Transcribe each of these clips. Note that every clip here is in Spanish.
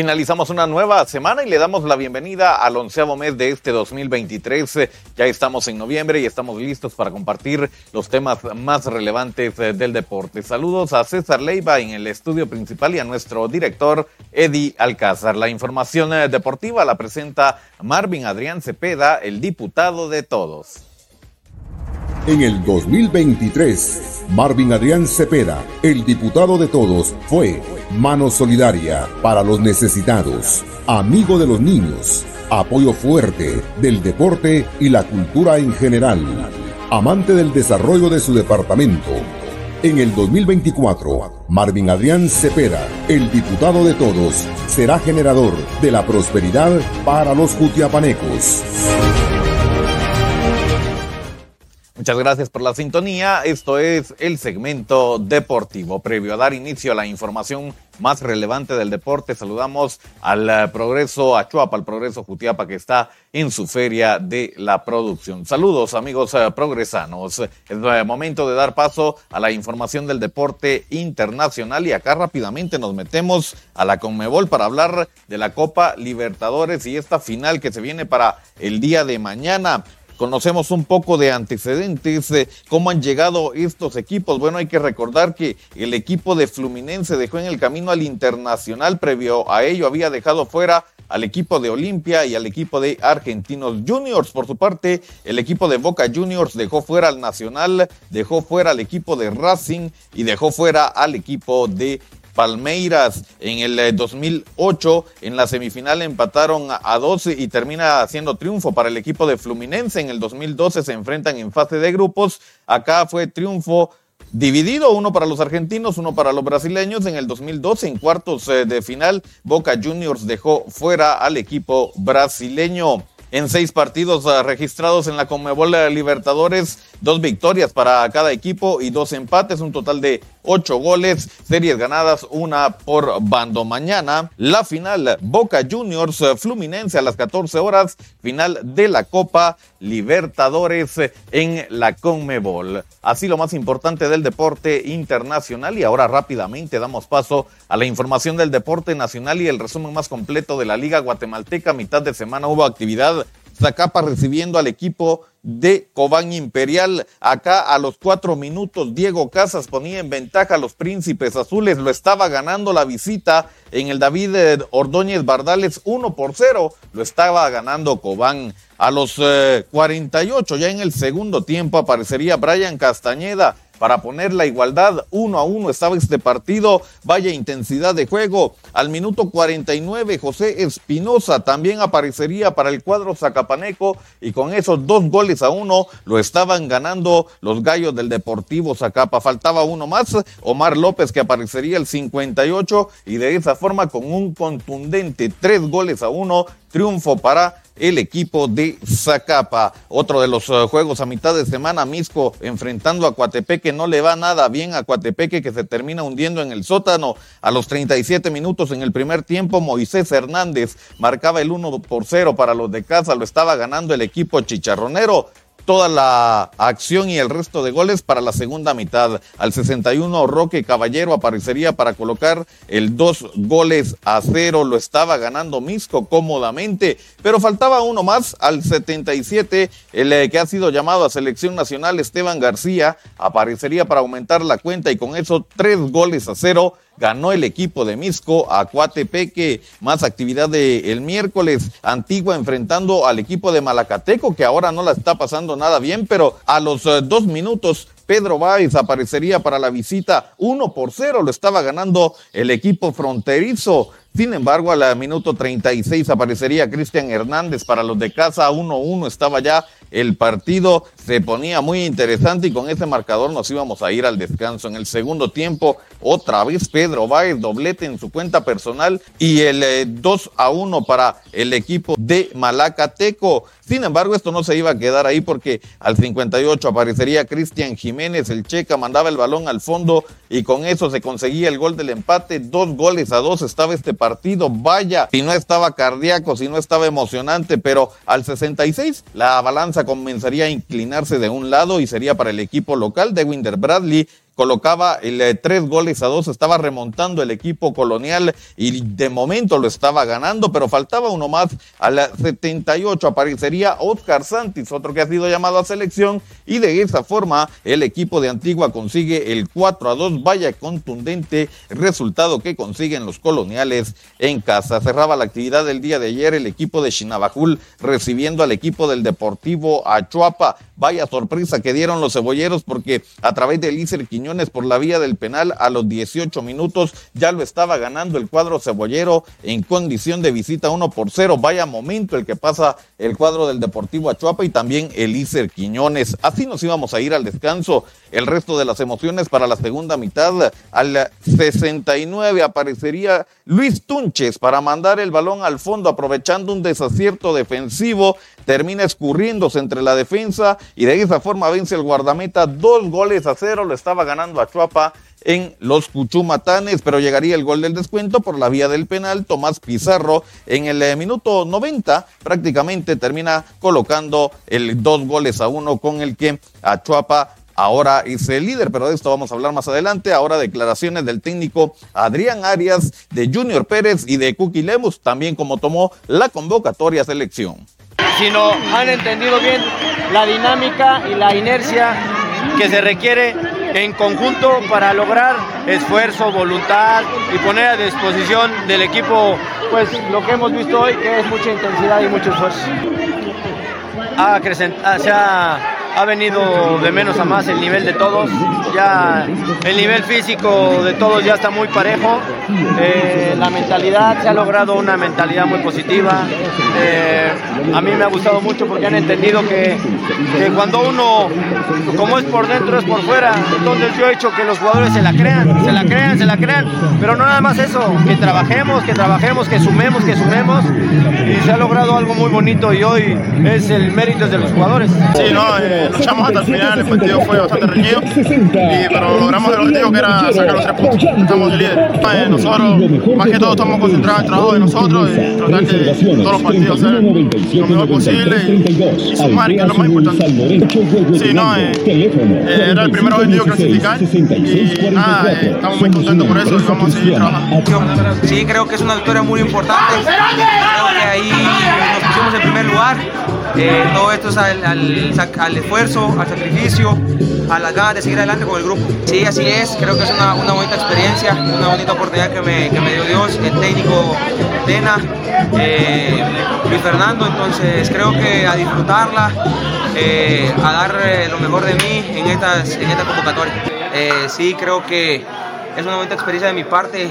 Finalizamos una nueva semana y le damos la bienvenida al onceavo mes de este 2023. Ya estamos en noviembre y estamos listos para compartir los temas más relevantes eh, del deporte. Saludos a César Leiva en el estudio principal y a nuestro director Eddie Alcázar. La información eh, deportiva la presenta Marvin Adrián Cepeda, el diputado de todos. En el 2023, Marvin Adrián Cepeda, el diputado de todos, fue mano solidaria para los necesitados, amigo de los niños, apoyo fuerte del deporte y la cultura en general, amante del desarrollo de su departamento. En el 2024, Marvin Adrián Cepeda, el diputado de todos, será generador de la prosperidad para los jutiapanecos. Muchas gracias por la sintonía. Esto es el segmento deportivo. Previo a dar inicio a la información más relevante del deporte, saludamos al eh, Progreso Achuapa, al Progreso Jutiapa que está en su feria de la producción. Saludos amigos eh, progresanos. Es el momento de dar paso a la información del deporte internacional y acá rápidamente nos metemos a la Conmebol para hablar de la Copa Libertadores y esta final que se viene para el día de mañana conocemos un poco de antecedentes, de cómo han llegado estos equipos. Bueno, hay que recordar que el equipo de Fluminense dejó en el camino al Internacional, previo a ello había dejado fuera al equipo de Olimpia y al equipo de Argentinos Juniors. Por su parte, el equipo de Boca Juniors dejó fuera al Nacional, dejó fuera al equipo de Racing y dejó fuera al equipo de Palmeiras en el 2008 eh, en la semifinal empataron a 12 y termina siendo triunfo para el equipo de Fluminense. En el 2012 se enfrentan en fase de grupos. Acá fue triunfo dividido, uno para los argentinos, uno para los brasileños. En el 2012, en cuartos eh, de final, Boca Juniors dejó fuera al equipo brasileño en seis partidos ah, registrados en la Conmebol Libertadores, dos victorias para cada equipo y dos empates, un total de ocho goles, series ganadas, una por bando. Mañana, la final, Boca Juniors Fluminense a las 14 horas, final de la Copa Libertadores en la Conmebol. Así lo más importante del deporte internacional y ahora rápidamente damos paso a la información del deporte nacional y el resumen más completo de la Liga Guatemalteca. mitad de semana hubo actividad Zacapa recibiendo al equipo de Cobán Imperial. Acá a los cuatro minutos Diego Casas ponía en ventaja a los príncipes azules. Lo estaba ganando la visita en el David Ordóñez Bardales 1 por 0. Lo estaba ganando Cobán. A los 48 eh, ya en el segundo tiempo aparecería Brian Castañeda para poner la igualdad uno a uno estaba este partido. Vaya intensidad de juego. Al minuto 49, José Espinosa también aparecería para el cuadro Zacapaneco y con esos dos goles a uno lo estaban ganando los gallos del Deportivo Zacapa. Faltaba uno más, Omar López que aparecería el 58 y de esa forma con un contundente tres goles a uno, triunfo para el equipo de Zacapa. Otro de los eh, juegos a mitad de semana, Misco enfrentando a Coatepeque, no le va nada bien a Coatepeque que se termina hundiendo en el sótano. A los 37 minutos en el primer tiempo, Moisés Hernández marcaba el 1 por 0 para los de casa, lo estaba ganando el equipo chicharronero toda la acción y el resto de goles para la segunda mitad. Al 61 Roque Caballero aparecería para colocar el dos goles a cero. Lo estaba ganando Misco cómodamente, pero faltaba uno más. Al 77 el eh, que ha sido llamado a selección nacional Esteban García aparecería para aumentar la cuenta y con eso tres goles a cero ganó el equipo de Misco a Cuatepeque. Más actividad de el miércoles. Antigua enfrentando al equipo de Malacateco, que ahora no la está pasando nada bien, pero a los eh, dos minutos Pedro Báez aparecería para la visita uno por cero, lo estaba ganando el equipo fronterizo. Sin embargo, al minuto 36 aparecería Cristian Hernández para los de casa 1-1. Estaba ya el partido, se ponía muy interesante y con ese marcador nos íbamos a ir al descanso. En el segundo tiempo, otra vez Pedro Báez, doblete en su cuenta personal y el 2 eh, a 1 para el equipo de Malacateco. Sin embargo, esto no se iba a quedar ahí porque al 58 aparecería Cristian Jiménez, el checa mandaba el balón al fondo y con eso se conseguía el gol del empate. Dos goles a dos estaba este partido. Vaya, si no estaba cardíaco, si no estaba emocionante, pero al 66 la balanza comenzaría a inclinarse de un lado y sería para el equipo local de Winder Bradley colocaba el eh, tres goles a dos, estaba remontando el equipo colonial y de momento lo estaba ganando, pero faltaba uno más a la 78, aparecería Oscar Santis, otro que ha sido llamado a selección y de esa forma el equipo de Antigua consigue el 4 a 2, vaya contundente resultado que consiguen los coloniales en casa. Cerraba la actividad del día de ayer el equipo de Chinabajul recibiendo al equipo del Deportivo Achuapa. Vaya sorpresa que dieron los cebolleros porque a través de Lícer Quiñones por la vía del penal a los 18 minutos ya lo estaba ganando el cuadro cebollero en condición de visita 1 por 0. Vaya momento el que pasa el cuadro del Deportivo Achuapa y también el Quiñones. Así nos íbamos a ir al descanso. El resto de las emociones para la segunda mitad. Al 69 aparecería Luis Tunches para mandar el balón al fondo aprovechando un desacierto defensivo. Termina escurriéndose entre la defensa y de esa forma vence el guardameta dos goles a cero. Lo estaba ganando a Chuapa en los Cuchumatanes, pero llegaría el gol del descuento por la vía del penal. Tomás Pizarro en el eh, minuto 90 prácticamente termina colocando el dos goles a uno con el que Achuapa ahora es el líder, pero de esto vamos a hablar más adelante. Ahora declaraciones del técnico Adrián Arias, de Junior Pérez y de Cookie Lemus, también como tomó la convocatoria selección. Si no han entendido bien la dinámica y la inercia que se requiere en conjunto para lograr esfuerzo, voluntad y poner a disposición del equipo pues lo que hemos visto hoy que es mucha intensidad y mucho esfuerzo. Ha venido de menos a más el nivel de todos. Ya el nivel físico de todos ya está muy parejo. Eh, la mentalidad, se ha logrado una mentalidad muy positiva. Eh, a mí me ha gustado mucho porque han entendido que, cuando uno, como es por dentro, es por fuera. Entonces yo he hecho que los jugadores se la crean, se la crean, se la crean. Pero no nada más eso, que trabajemos, que trabajemos, que sumemos, que sumemos. Y se ha logrado algo muy bonito y hoy es el mérito de los jugadores. Sí, no, eh, luchamos hasta el final, el partido fue bastante reñido, y, pero logramos el objetivo que era sacar los tres puntos. Estamos de líder. Eh, nosotros, más que todo, estamos concentrados en el trabajo de nosotros y tratar de todos los partidos hacer lo mejor posible y, sumar, que es lo más importante. Sí, no, eh, eh, era el primer objetivo clasificar y eh, estamos muy contentos por eso y vamos a seguir trabajando. Sí, creo que es una victoria muy importante. Creo que ahí nos pusimos en primer lugar. Eh, todo esto es al, al, esfuerzo, al sacrificio, a las ganas de seguir adelante con el grupo. Sí, así es, creo que es una, una bonita experiencia, una bonita oportunidad que me, que me dio Dios, el técnico Tena, eh, Luis Fernando, entonces creo que a disfrutarla, eh, a dar lo mejor de mí en, estas, en esta convocatoria. sí, creo que es una bonita experiencia de mi parte,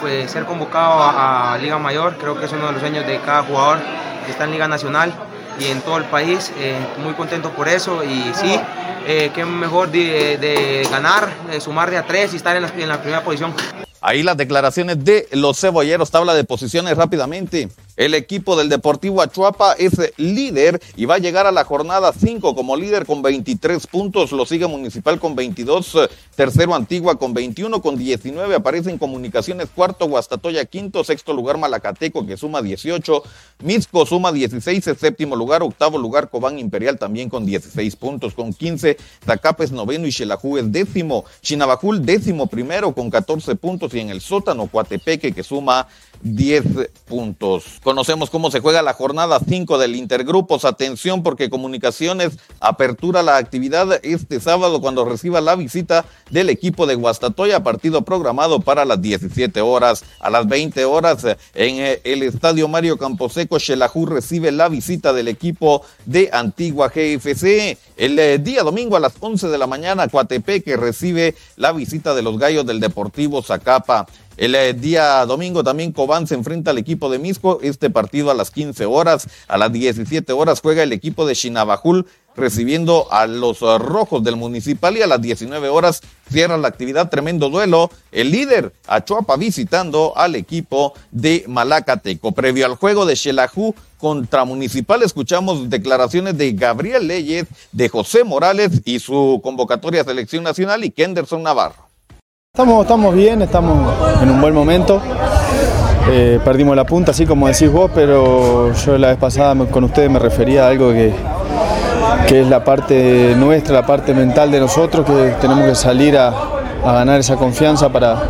pues, ser convocado a, a, Liga Mayor, creo que es uno de los sueños de cada jugador que está en Liga Nacional y en todo el país. Eh, muy contento por eso y sí, eh, qué mejor de, ganar, de sumar de a tres y estar en la, en la primera posición. Ahí las declaraciones de los cebolleros, tabla de posiciones rápidamente. El equipo del Deportivo Achuapa es líder y va a llegar a la jornada 5 como líder con 23 puntos. Lo sigue Municipal con 22, tercero Antigua con 21, con 19 aparecen Comunicaciones cuarto, Guastatoya quinto, sexto lugar Malacateco que suma 18, Misco suma 16, séptimo lugar, octavo lugar Cobán Imperial también con 16 puntos, con 15, Zacapes noveno y Xelajú es décimo, Chinabajul décimo primero con 14 puntos y en el sótano Coatepeque que suma 10 puntos. Conocemos cómo se juega la jornada 5 del Intergrupos. Atención porque Comunicaciones apertura la actividad este sábado cuando reciba la visita del equipo de Guastatoya, partido programado para las 17 horas. A las 20 horas en eh, el estadio Mario Camposeco, Xelajú recibe la visita del equipo de Antigua GFC. El eh, día domingo a las 11 de la mañana, Coatepeque recibe la visita de los gallos del Deportivo Zacapa. El eh, día domingo también Cobán se enfrenta al equipo de Misco. Este partido a las 15 horas. A las 17 horas juega el equipo de Chinabajul recibiendo a los eh, rojos del municipal y a las 19 horas cierra la actividad. Tremendo duelo. El líder Achuapa visitando al equipo de Malacateco. Previo al juego de Xelajú contra Municipal escuchamos declaraciones de Gabriel Leyes, de José Morales y su convocatoria a selección nacional y Kenderson Navarro. Estamos, estamos bien, estamos en un buen momento. Eh, perdimos la punta, así como decís vos, pero yo la vez pasada con ustedes me refería a algo que, que es la parte nuestra, la parte mental de nosotros, que tenemos que salir a, a ganar esa confianza para,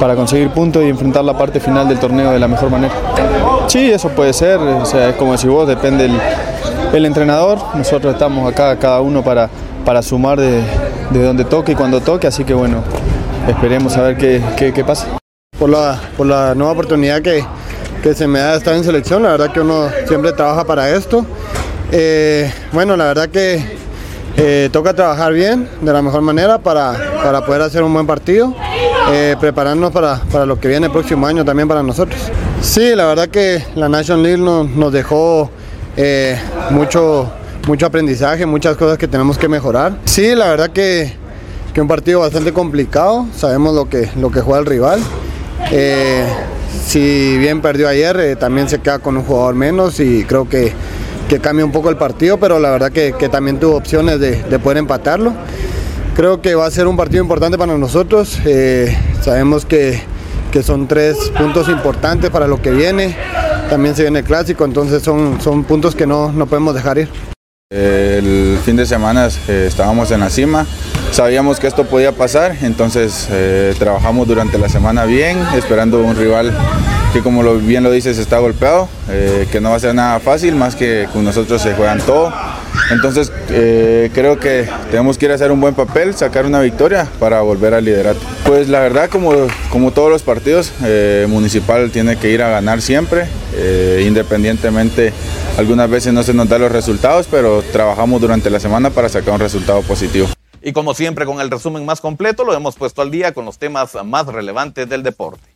para conseguir puntos y enfrentar la parte final del torneo de la mejor manera. Sí, eso puede ser, o sea, es como decir vos, depende el, el entrenador, nosotros estamos acá cada uno para, para sumar de, de donde toque y cuando toque, así que bueno, esperemos a ver qué, qué, qué pasa. Por la, por la nueva oportunidad que, que se me da de estar en selección, la verdad que uno siempre trabaja para esto. Eh, bueno, la verdad que eh, toca trabajar bien, de la mejor manera, para, para poder hacer un buen partido, eh, prepararnos para, para, lo que viene el próximo año también para nosotros. Sí, la verdad que la National League nos, nos dejó eh, mucho, mucho aprendizaje, muchas cosas que tenemos que mejorar. Sí, la verdad que, que un partido bastante complicado, sabemos lo que, lo que juega el rival. Eh, si bien perdió ayer, eh, también se queda con un jugador menos y creo que, que cambia un poco el partido, pero la verdad que, también tuvo opciones de, de, poder empatarlo. Creo que va a ser un partido importante para nosotros. Eh, sabemos que, que, son tres puntos importantes para lo que viene. También se viene el clásico, entonces son, son puntos que no, no podemos dejar ir. El fin de semana eh, estábamos en la cima, sabíamos que esto podía pasar, entonces eh, trabajamos durante la semana bien, esperando un rival que como bien lo dices está golpeado, eh, que no va a ser nada fácil, más que con nosotros se juegan todo. Entonces creo que tenemos que ir a hacer un buen papel, sacar una victoria para volver al liderato. Pues la verdad como, como todos los partidos, Municipal tiene que ir a ganar siempre, independientemente algunas veces no se nos dan los resultados, pero trabajamos durante la semana para sacar un resultado positivo. Y como siempre con el resumen más completo lo hemos puesto al día con los temas más relevantes del deporte.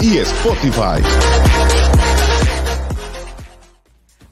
y Spotify.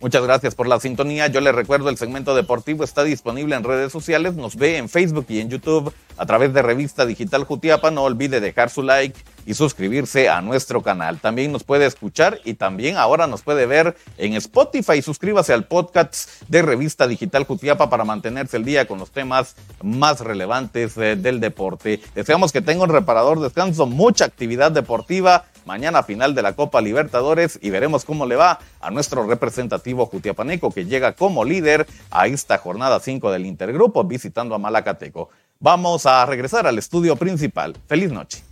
Muchas gracias por la sintonía. Yo les recuerdo el segmento deportivo está disponible en redes sociales. Nos ve en Facebook y en YouTube a través de Revista Digital Jutiapa. No olvide dejar su like y suscribirse a nuestro canal. También nos puede escuchar y también ahora nos puede ver en Spotify. Suscríbase al podcast de Revista Digital Jutiapa para mantenerse el día con los temas más relevantes eh, del deporte. Deseamos que tenga un reparador descanso, mucha actividad deportiva. Mañana final de la Copa Libertadores y veremos cómo le va a nuestro representativo Jutiapaneco que llega como líder a esta jornada 5 del Intergrupo visitando a Malacateco. Vamos a regresar al estudio principal. Feliz noche.